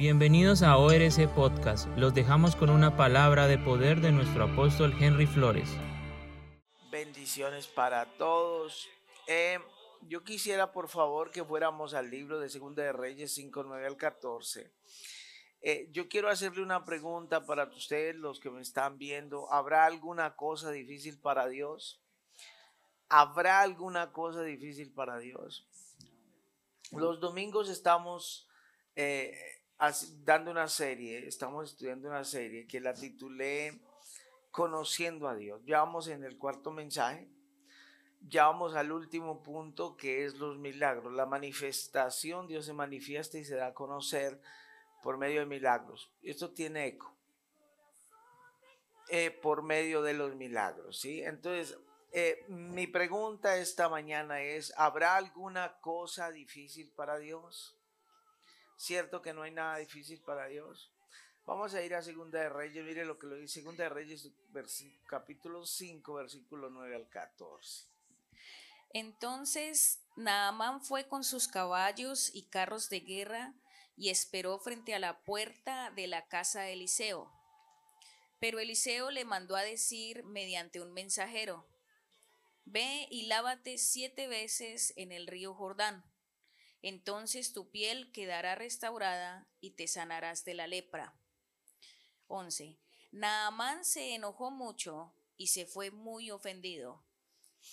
Bienvenidos a ORC Podcast. Los dejamos con una palabra de poder de nuestro apóstol Henry Flores. Bendiciones para todos. Eh, yo quisiera por favor que fuéramos al libro de Segunda de Reyes 5, 9 al 14. Eh, yo quiero hacerle una pregunta para ustedes, los que me están viendo. ¿Habrá alguna cosa difícil para Dios? ¿Habrá alguna cosa difícil para Dios? Los domingos estamos eh, dando una serie, estamos estudiando una serie que la titulé Conociendo a Dios. Ya vamos en el cuarto mensaje. Ya vamos al último punto que es los milagros. La manifestación, Dios se manifiesta y se da a conocer por medio de milagros. Esto tiene eco. Eh, por medio de los milagros, ¿sí? Entonces, eh, mi pregunta esta mañana es, ¿habrá alguna cosa difícil para Dios? ¿Cierto que no hay nada difícil para Dios? Vamos a ir a Segunda de Reyes, mire lo que lo dice Segunda de Reyes, capítulo 5, versículo 9 al 14. Entonces Naamán fue con sus caballos y carros de guerra y esperó frente a la puerta de la casa de Eliseo. Pero Eliseo le mandó a decir mediante un mensajero, Ve y lávate siete veces en el río Jordán. Entonces tu piel quedará restaurada y te sanarás de la lepra. 11. Naamán se enojó mucho y se fue muy ofendido.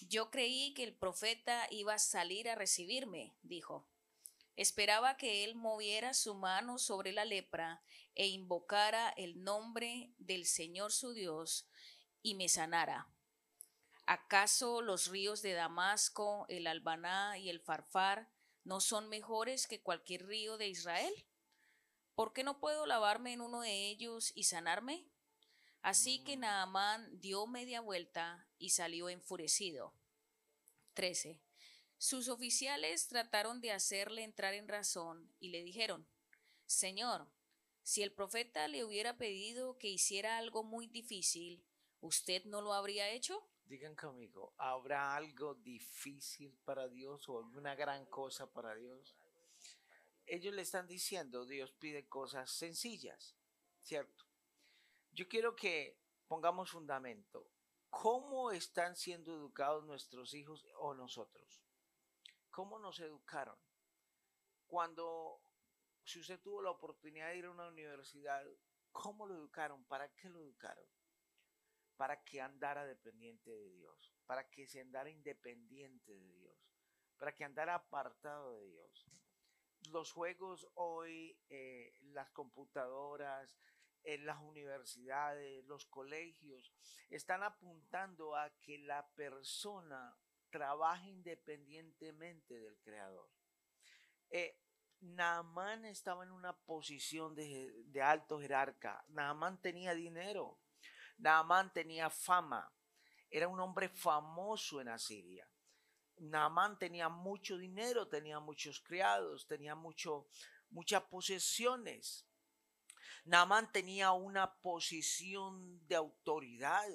Yo creí que el profeta iba a salir a recibirme, dijo. Esperaba que él moviera su mano sobre la lepra e invocara el nombre del Señor su Dios y me sanara. ¿Acaso los ríos de Damasco, el Albaná y el Farfar no son mejores que cualquier río de Israel? ¿Por qué no puedo lavarme en uno de ellos y sanarme? Así que mm. Naamán dio media vuelta y salió enfurecido. 13. Sus oficiales trataron de hacerle entrar en razón y le dijeron, Señor, si el profeta le hubiera pedido que hiciera algo muy difícil, ¿usted no lo habría hecho? Digan conmigo, ¿habrá algo difícil para Dios o alguna gran cosa para Dios? Ellos le están diciendo, Dios pide cosas sencillas, ¿cierto? Yo quiero que pongamos fundamento. ¿Cómo están siendo educados nuestros hijos o nosotros? ¿Cómo nos educaron? Cuando, si usted tuvo la oportunidad de ir a una universidad, ¿cómo lo educaron? ¿Para qué lo educaron? Para que andara dependiente de Dios, para que se andara independiente de Dios, para que andara apartado de Dios. Los juegos hoy, eh, las computadoras, en las universidades, los colegios, están apuntando a que la persona trabaje independientemente del creador. Eh, Naamán estaba en una posición de, de alto jerarca. Naamán tenía dinero. Naamán tenía fama, era un hombre famoso en Asiria. Naamán tenía mucho dinero, tenía muchos criados, tenía mucho, muchas posesiones. Naamán tenía una posición de autoridad.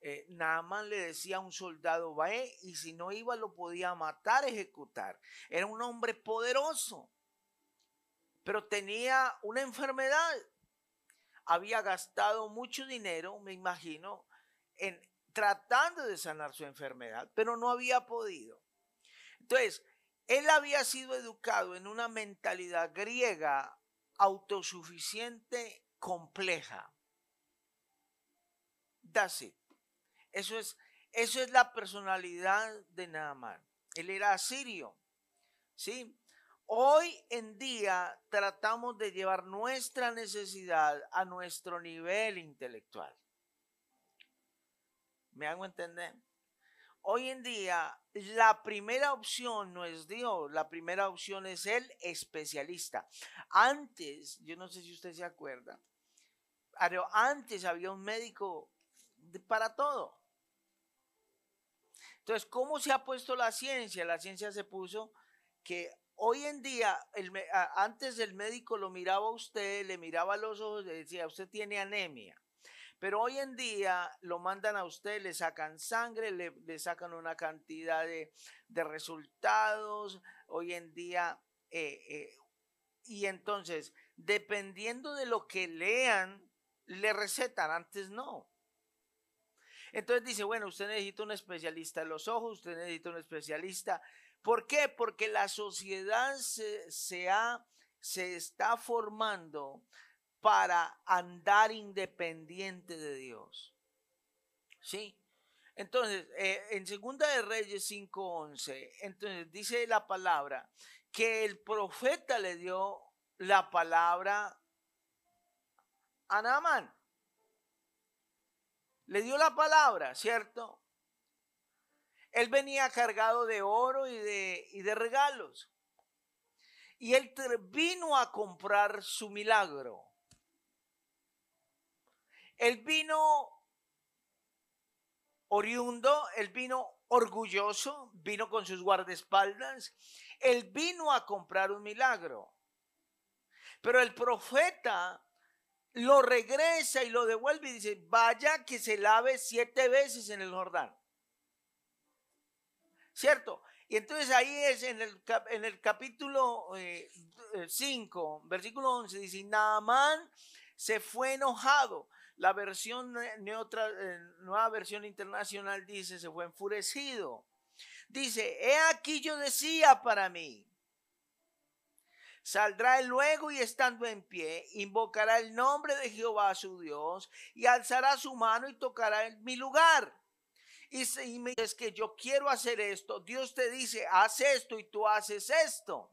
Eh, le decía a un soldado, va y si no iba lo podía matar, ejecutar. Era un hombre poderoso, pero tenía una enfermedad había gastado mucho dinero, me imagino, en tratando de sanar su enfermedad, pero no había podido. Entonces, él había sido educado en una mentalidad griega autosuficiente, compleja. That's Eso es, eso es la personalidad de Naaman. Él era asirio. ¿Sí? Hoy en día tratamos de llevar nuestra necesidad a nuestro nivel intelectual. ¿Me hago entender? Hoy en día la primera opción no es Dios, la primera opción es el especialista. Antes, yo no sé si usted se acuerda, antes había un médico para todo. Entonces, ¿cómo se ha puesto la ciencia? La ciencia se puso que Hoy en día, antes el médico lo miraba a usted, le miraba los ojos y decía, usted tiene anemia. Pero hoy en día lo mandan a usted, le sacan sangre, le, sacan una cantidad de, resultados. Hoy en día, eh, eh, y entonces, dependiendo de lo que lean, le recetan, antes no. Entonces dice, bueno, usted necesita un especialista en los ojos, usted necesita un especialista. ¿Por qué? Porque la sociedad se, se está formando para andar independiente de Dios. ¿Sí? Entonces, eh, en Segunda de Reyes 5:11, entonces dice la palabra que el profeta le dio la palabra a Naamán. Le dio la palabra, ¿cierto? Él venía cargado de oro y de, y de regalos. Y él vino a comprar su milagro. Él vino oriundo, él vino orgulloso, vino con sus guardaespaldas, él vino a comprar un milagro. Pero el profeta lo regresa y lo devuelve y dice, vaya que se lave siete veces en el Jordán. ¿Cierto? Y entonces ahí es en el, en el capítulo 5, eh, versículo 11, dice, Naamán se fue enojado. La versión neutra, eh, nueva versión internacional dice, se fue enfurecido. Dice, he aquí yo decía para mí, Saldrá él luego y estando en pie, invocará el nombre de Jehová su Dios y alzará su mano y tocará en mi lugar. Y, y me dices que yo quiero hacer esto, Dios te dice, haz esto y tú haces esto.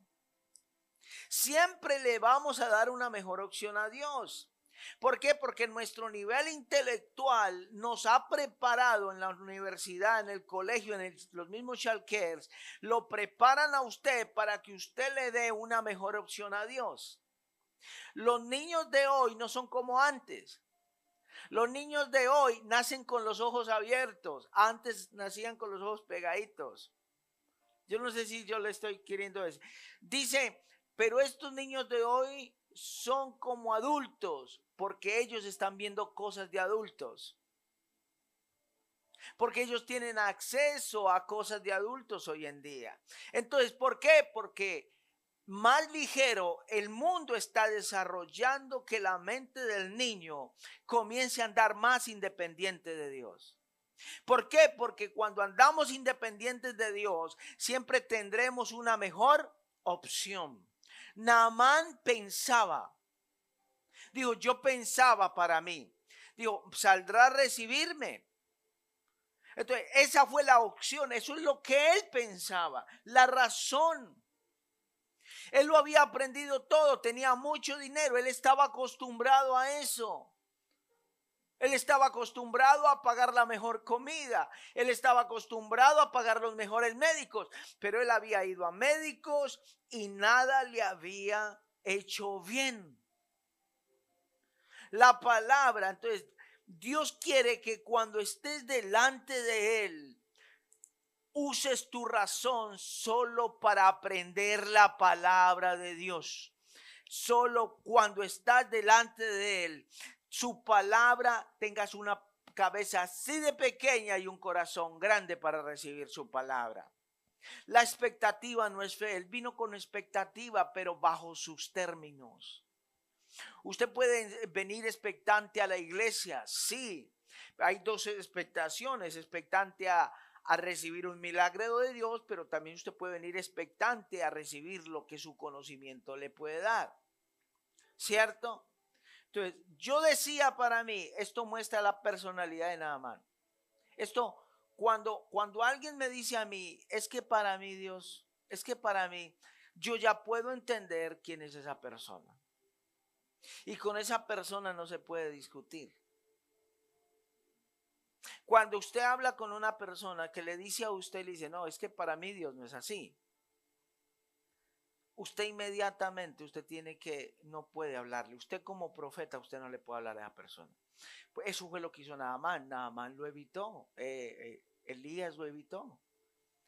Siempre le vamos a dar una mejor opción a Dios. ¿Por qué? Porque nuestro nivel intelectual nos ha preparado en la universidad, en el colegio, en los mismos shalkers, lo preparan a usted para que usted le dé una mejor opción a Dios. Los niños de hoy no son como antes. Los niños de hoy nacen con los ojos abiertos. Antes nacían con los ojos pegaditos. Yo no sé si yo le estoy queriendo decir. Dice, pero estos niños de hoy son como adultos porque ellos están viendo cosas de adultos. Porque ellos tienen acceso a cosas de adultos hoy en día. Entonces, ¿por qué? Porque más ligero el mundo está desarrollando que la mente del niño comience a andar más independiente de Dios. ¿Por qué? Porque cuando andamos independientes de Dios, siempre tendremos una mejor opción. Naamán pensaba, Dijo, yo pensaba para mí. Dijo, saldrá a recibirme. Entonces, esa fue la opción, eso es lo que él pensaba, la razón. Él lo había aprendido todo, tenía mucho dinero, él estaba acostumbrado a eso. Él estaba acostumbrado a pagar la mejor comida, él estaba acostumbrado a pagar los mejores médicos, pero él había ido a médicos y nada le había hecho bien la palabra. Entonces, Dios quiere que cuando estés delante de Él, uses tu razón solo para aprender la palabra de Dios. Solo cuando estás delante de Él, su palabra, tengas una cabeza así de pequeña y un corazón grande para recibir su palabra. La expectativa no es fe, Él vino con expectativa, pero bajo sus términos. Usted puede venir expectante a la iglesia, sí. Hay dos expectaciones, expectante a, recibir un milagro de Dios, pero también usted puede venir expectante a recibir lo que su conocimiento le puede dar. ¿Cierto? Entonces, yo decía para mí, esto muestra la personalidad de Naaman. Esto, cuando, cuando alguien me dice a mí, es que para mí Dios, es que para mí, yo ya puedo entender quién es esa persona. Y con esa persona no se puede discutir. Cuando usted habla con una persona que le dice a usted, le dice, no, es que para mí Dios no es así. Usted inmediatamente, usted tiene que, no puede hablarle. Usted como profeta, usted no le puede hablar a esa persona. Pues eso fue lo que hizo Naaman. Naaman lo evitó. Eh, eh, Elías lo evitó.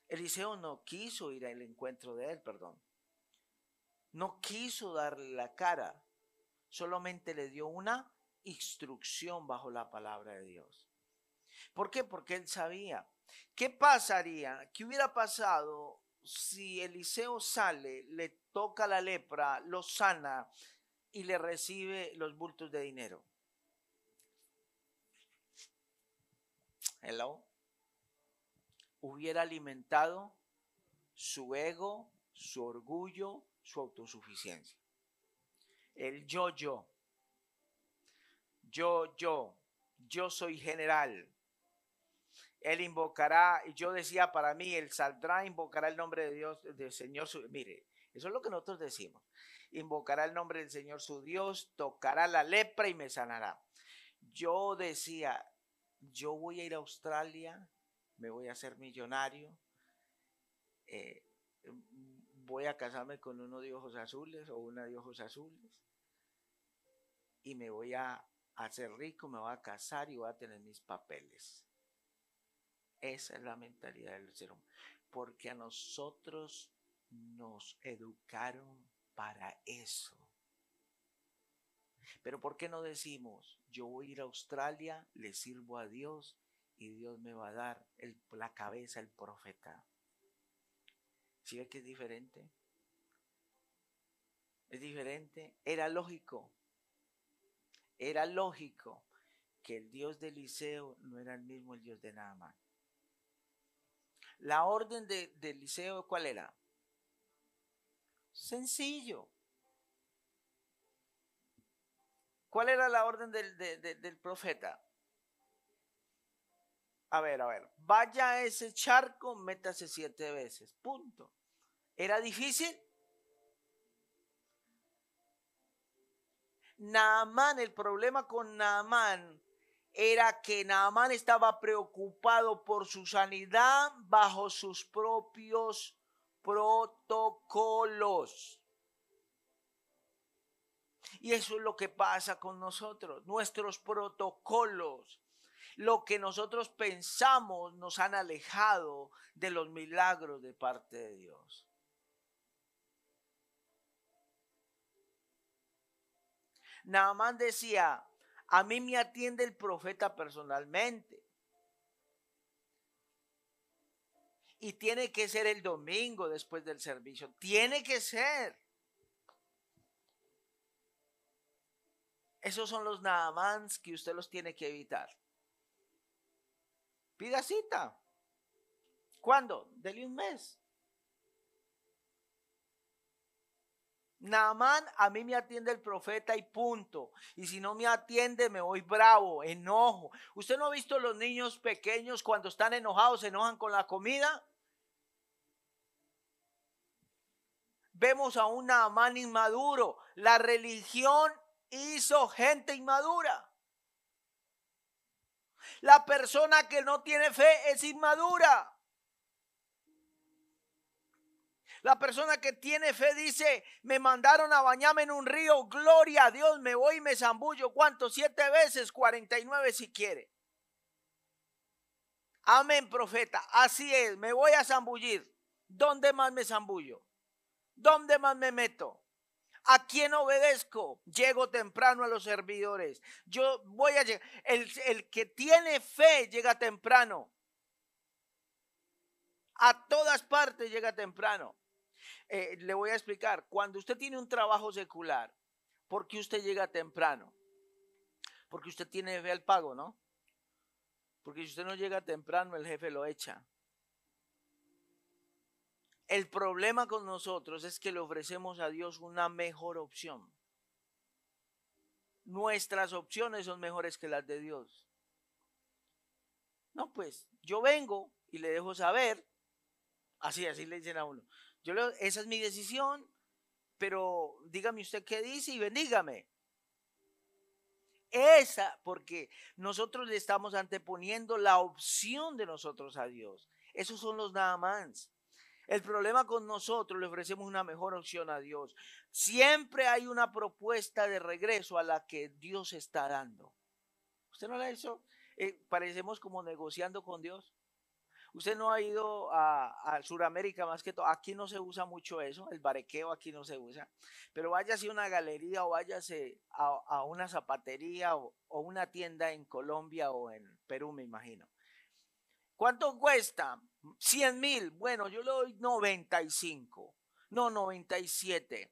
Eliseo no quiso ir al encuentro de él, perdón. No quiso darle la cara solamente le dio una instrucción bajo la palabra de Dios. ¿Por qué? Porque él sabía. ¿Qué pasaría? ¿Qué hubiera pasado si Eliseo sale, le toca la lepra, lo sana y le recibe los bultos de dinero? Hello. Hubiera alimentado su ego, su orgullo, su autosuficiencia. El yo, yo. Yo, yo. Yo soy general. Él invocará, y yo decía para mí, él saldrá, invocará el nombre de Dios, del Señor. Su, mire, eso es lo que nosotros decimos. Invocará el nombre del Señor su Dios, tocará la lepra y me sanará. Yo decía, yo voy a ir a Australia, me voy a hacer millonario, eh, voy a casarme con uno de ojos azules o una de ojos azules y me voy a hacer rico, me voy a casar y voy a tener mis papeles. Esa es la mentalidad del ser humano. Porque a nosotros nos educaron para eso. Pero ¿por qué no decimos, yo voy a ir a Australia, le sirvo a Dios y Dios me va a dar la cabeza, el profeta? ¿Sí ve que es diferente? Es diferente. Era lógico. Era lógico que el Dios de Eliseo no era el mismo el Dios de Naaman. La orden de, Eliseo, ¿cuál era? Sencillo. ¿Cuál era la orden del, del profeta? A ver, a ver, vaya a ese charco, métase siete veces, punto. ¿Era difícil? Naamán, el problema con Naamán era que Naamán estaba preocupado por su sanidad bajo sus propios protocolos. Y eso es lo que pasa con nosotros, nuestros protocolos. Lo que nosotros pensamos nos han alejado de los milagros de parte de Dios. Naamán decía, a mí me atiende el profeta personalmente. Y tiene que ser el domingo después del servicio. Tiene que ser. Esos son los Naamans que usted los tiene que evitar. Pida cita. ¿Cuándo? Dele un mes. Naamán, a mí me atiende el profeta y punto. Y si no me atiende, me voy bravo, enojo. ¿Usted no ha visto los niños pequeños cuando están enojados, se enojan con la comida? Vemos a un Naamán inmaduro. La religión hizo gente inmadura. La persona que no tiene fe es inmadura. La persona que tiene fe dice, me mandaron a bañarme en un río, gloria a Dios, me voy y me zambullo. ¿Cuánto? Siete veces, cuarenta y nueve si quiere. Amén, profeta. Así es, me voy a zambullir. ¿Dónde más me zambullo? ¿Dónde más me meto? ¿A quién obedezco? Llego temprano a los servidores. Yo voy a llegar. El, el que tiene fe llega temprano. A todas partes llega temprano. Eh, le voy a explicar, cuando usted tiene un trabajo secular, ¿por qué usted llega temprano? Porque usted tiene fe al pago, ¿no? Porque si usted no llega temprano, el jefe lo echa. El problema con nosotros es que le ofrecemos a Dios una mejor opción. Nuestras opciones son mejores que las de Dios. No, pues yo vengo y le dejo saber, así, así le dicen a uno, yo esa es mi decisión, pero dígame usted qué dice y bendígame. Esa, porque nosotros le estamos anteponiendo la opción de nosotros a Dios. Esos son los nada más. El problema con nosotros le ofrecemos una mejor opción a Dios. Siempre hay una propuesta de regreso a la que Dios está dando. ¿Usted no la hizo? Eh, parecemos como negociando con Dios. Usted no ha ido a, Sudamérica más que todo. Aquí no se usa mucho eso, el barequeo aquí no se usa. Pero váyase a una galería o váyase a, una zapatería o, una tienda en Colombia o en Perú, me imagino. ¿Cuánto cuesta? 100 mil. Bueno, yo le doy 95. No, 97.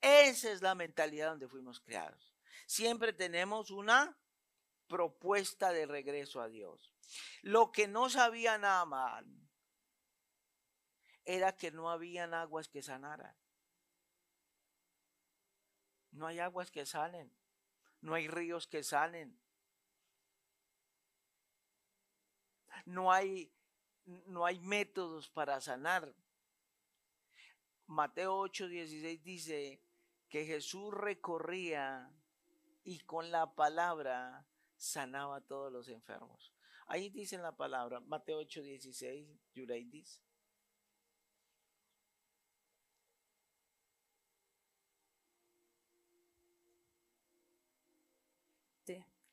Esa es la mentalidad donde fuimos creados. Siempre tenemos una propuesta de regreso a Dios. Lo que no sabía mal era que no habían aguas que sanaran. No hay aguas que salen. No hay ríos que salen. No hay, no hay métodos para sanar. Mateo 8, 16 dice que Jesús recorría y con la palabra sanaba a todos los enfermos. Ahí dice la palabra, Mateo 8, 16, Yureidis.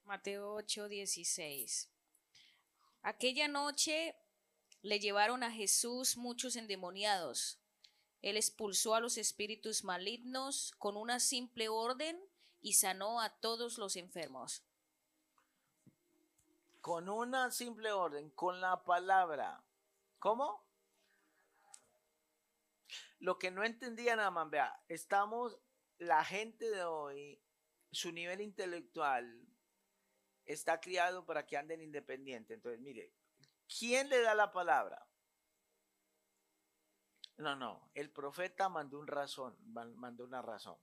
Mateo 8, 16. Aquella noche le llevaron a Jesús muchos endemoniados. Él expulsó a los espíritus malignos con una simple orden y sanó a todos los enfermos. Con una simple orden, con la palabra. ¿Cómo? Lo que no entendía nada más, vea, estamos, la gente de hoy, su nivel intelectual está criado para que anden independiente. Entonces, mire, ¿quién le da la palabra? No, no, el profeta mandó un razón, mandó una razón.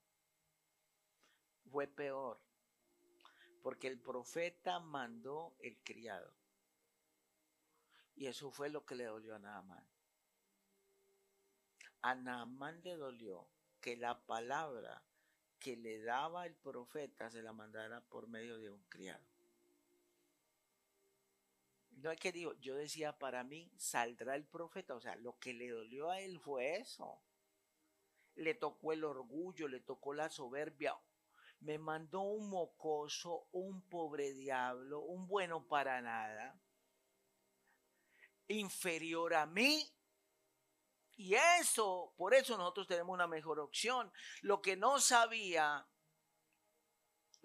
Fue peor, porque el profeta mandó el criado. Y eso fue lo que le dolió a Naamán. A Naamán le dolió que la palabra que le daba el profeta se la mandara por medio de un criado. No es que digo, yo decía, para mí saldrá el profeta. O sea, lo que le dolió a él fue eso. Le tocó el orgullo, le tocó la soberbia. Me mandó un mocoso, un pobre diablo, un bueno para nada, inferior a mí. Y eso, por eso nosotros tenemos una mejor opción. Lo que no sabía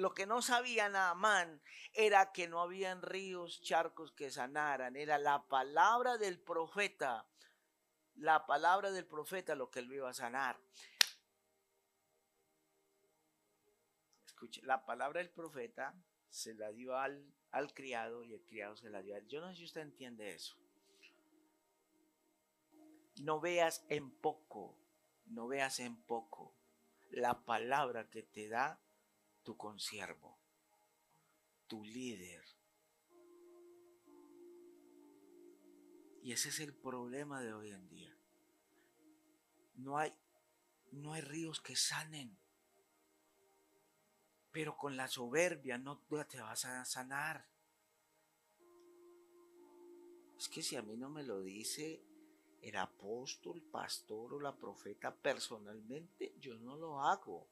lo que no sabía Naamán era que no habían ríos, charcos que sanaran. Era la palabra del profeta. La palabra del profeta lo que él iba a sanar. La palabra del profeta se la dio al, al criado y el criado se la dio a él. Yo no sé si usted entiende eso. No veas en poco, no veas en poco la palabra que te da tu consiervo, tu líder. Y ese es el problema de hoy en día. No hay, no hay ríos que sanen. Pero con la soberbia no te vas a sanar. Es que si a mí no me lo dice el apóstol, pastor o la profeta personalmente, yo no lo hago.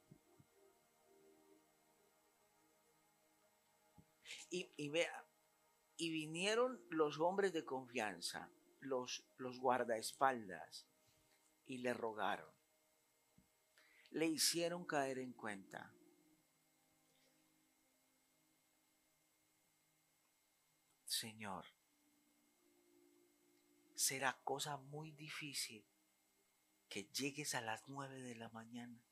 Y, vea, y vinieron los hombres de confianza, los, los guardaespaldas, y le rogaron. Le hicieron caer en cuenta. Señor, será cosa muy difícil que llegues a las nueve de la mañana.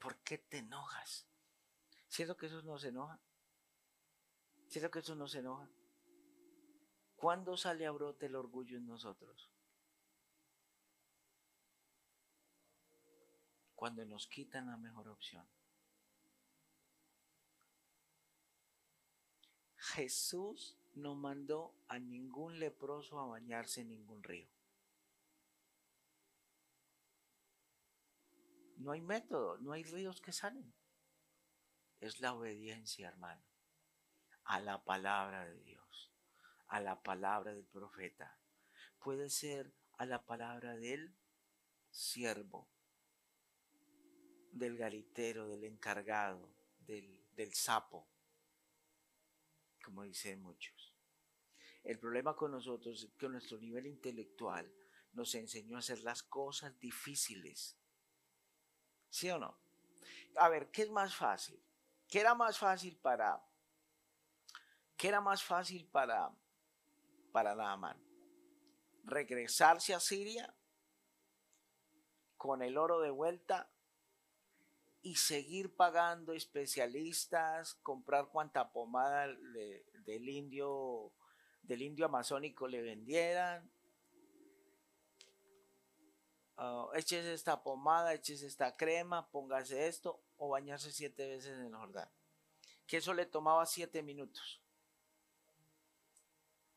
¿Por qué te enojas? ¿Cierto que eso nos enoja? ¿Cierto que eso nos enoja? ¿Cuándo sale a brote el orgullo en nosotros? Cuando nos quitan la mejor opción. Jesús no mandó a ningún leproso a bañarse en ningún río. No hay método, no hay ríos que salen es la obediencia, hermano, a la palabra de Dios, a la palabra del profeta. Puede ser a la palabra del siervo, del garitero, del encargado, del, del sapo, como dicen muchos. El problema con nosotros es que nuestro nivel intelectual nos enseñó a hacer las cosas difíciles. ¿Sí o no? A ver, ¿qué es más fácil? ¿Qué era más fácil para ¿Qué era más fácil para, para Naaman? ¿Regresarse a Siria con el oro de vuelta y seguir pagando especialistas, comprar cuanta pomada del indio del indio amazónico le vendieran. Uh, esta pomada, échese esta crema, póngase esto o bañarse siete veces en el Jordán. Que eso le tomaba siete minutos.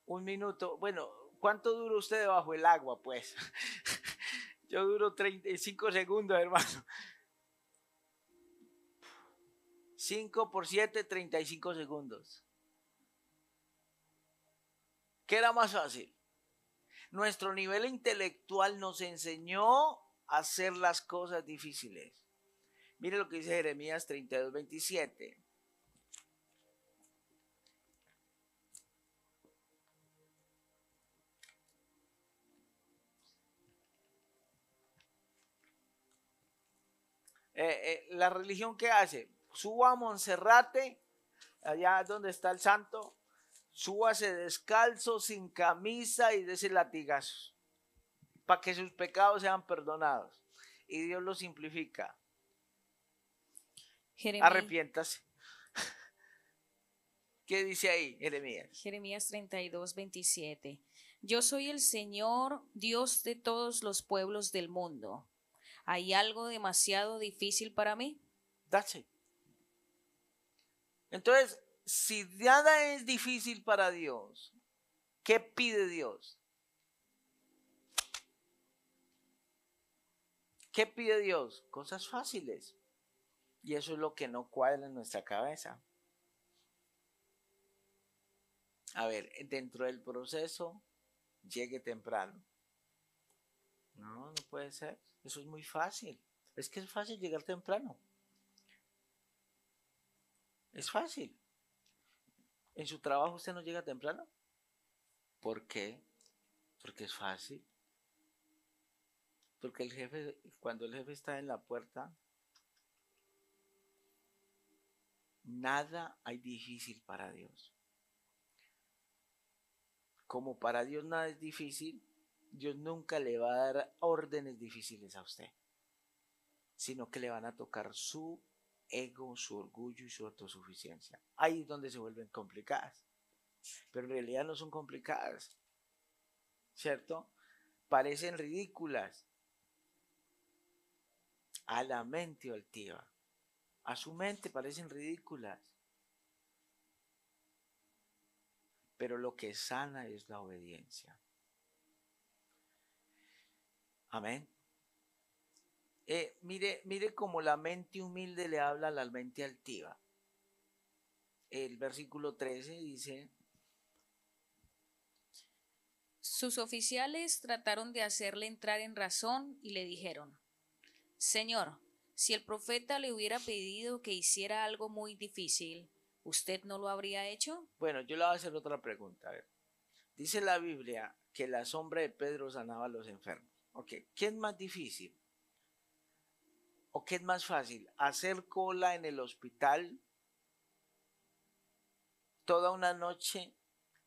Un minuto, bueno, ¿cuánto dura usted bajo el agua? Pues yo duro 35 segundos, hermano. 5 por 7, 35 segundos. ¿Qué era más fácil? Nuestro nivel intelectual nos enseñó a hacer las cosas difíciles. Mire lo que dice Jeremías 32, 27. Eh, eh, la religión que hace, suba a Monserrate, allá donde está el santo, súbase descalzo, sin camisa y ese latigazos, para que sus pecados sean perdonados. Y Dios lo simplifica. Arrepiéntase. ¿Qué dice ahí Jeremías? Jeremías 32, 27. Yo soy el Señor, Dios de todos los pueblos del mundo. ¿Hay algo demasiado difícil para mí? That's Entonces, si nada es difícil para Dios, ¿qué pide Dios? ¿Qué pide Dios? Cosas fáciles. Y eso es lo que no cuadra en nuestra cabeza. A ver, dentro del proceso, llegue temprano. No, no puede ser. Eso es muy fácil. Es que es fácil llegar temprano. Es fácil. ¿En su trabajo usted no llega temprano? ¿Por qué? Porque es fácil. Porque el jefe, cuando el jefe está en la puerta, nada hay difícil para Dios. Como para Dios nada es difícil, Dios nunca le va a dar órdenes difíciles a usted, sino que le van a tocar su ego, su orgullo y su autosuficiencia. Ahí es donde se vuelven complicadas. Pero en realidad no son complicadas. ¿Cierto? Parecen ridículas. A la mente altiva. A su mente parecen ridículas. Pero lo que sana es la obediencia. Amén. Eh, mire, mire cómo la mente humilde le habla a la mente altiva. El versículo 13 dice, sus oficiales trataron de hacerle entrar en razón y le dijeron, Señor, si el profeta le hubiera pedido que hiciera algo muy difícil, ¿usted no lo habría hecho? Bueno, yo le voy a hacer otra pregunta. Dice la Biblia que la sombra de Pedro sanaba a los enfermos. Ok, ¿qué es más difícil? ¿O qué es más fácil? ¿Hacer cola en el hospital toda una noche,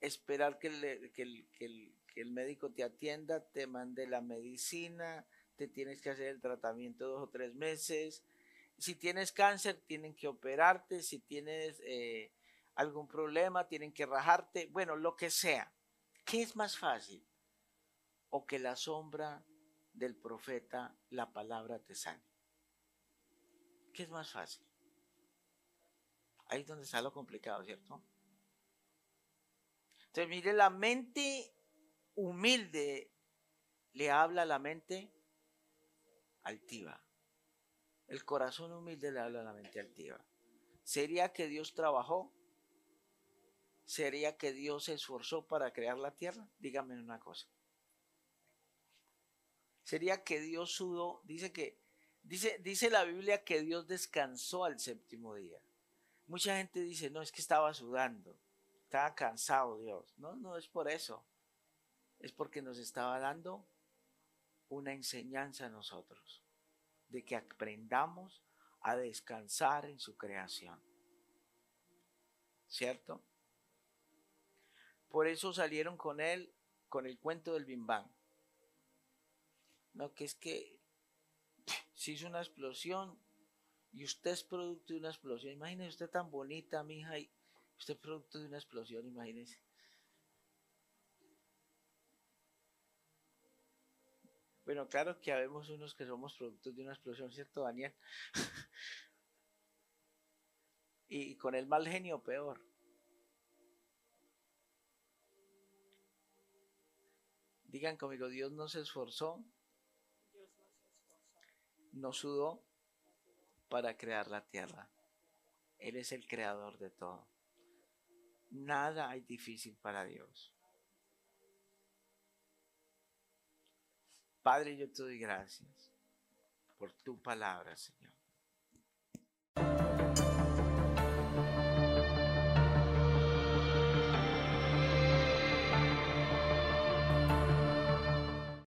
esperar que, el, médico te atienda, te mande la medicina, te tienes que hacer el tratamiento dos o tres meses? Si tienes cáncer, tienen que operarte, si tienes eh, algún problema, tienen que rajarte, bueno, lo que sea. ¿Qué es más fácil? O que la sombra del profeta, la palabra te sane. ¿Qué es más fácil? Ahí es donde está lo complicado, ¿cierto? Entonces, mire, la mente humilde le habla a la mente altiva. El corazón humilde le habla a la mente altiva. ¿Sería que Dios trabajó? ¿Sería que Dios se esforzó para crear la tierra? Dígame una cosa. ¿Sería que Dios sudó? Dice que Dice, dice la Biblia que Dios descansó al séptimo día. Mucha gente dice, no, es que estaba sudando, estaba cansado Dios. No, no es por eso. Es porque nos estaba dando una enseñanza a nosotros, de que aprendamos a descansar en su creación. ¿Cierto? Por eso salieron con él con el cuento del bimbán. No, que es que se hizo una explosión y usted es producto de una explosión. Imagínese usted tan bonita, mi hija, y usted es producto de una explosión, imagínese. Bueno, claro que habemos unos que somos productos de una explosión, ¿cierto, Daniel? y con el mal genio peor. Digan conmigo, Dios no se esforzó, no sudó para crear la tierra. Él es el creador de todo. Nada hay difícil para Dios. Padre, yo te doy gracias por tu palabra, Señor.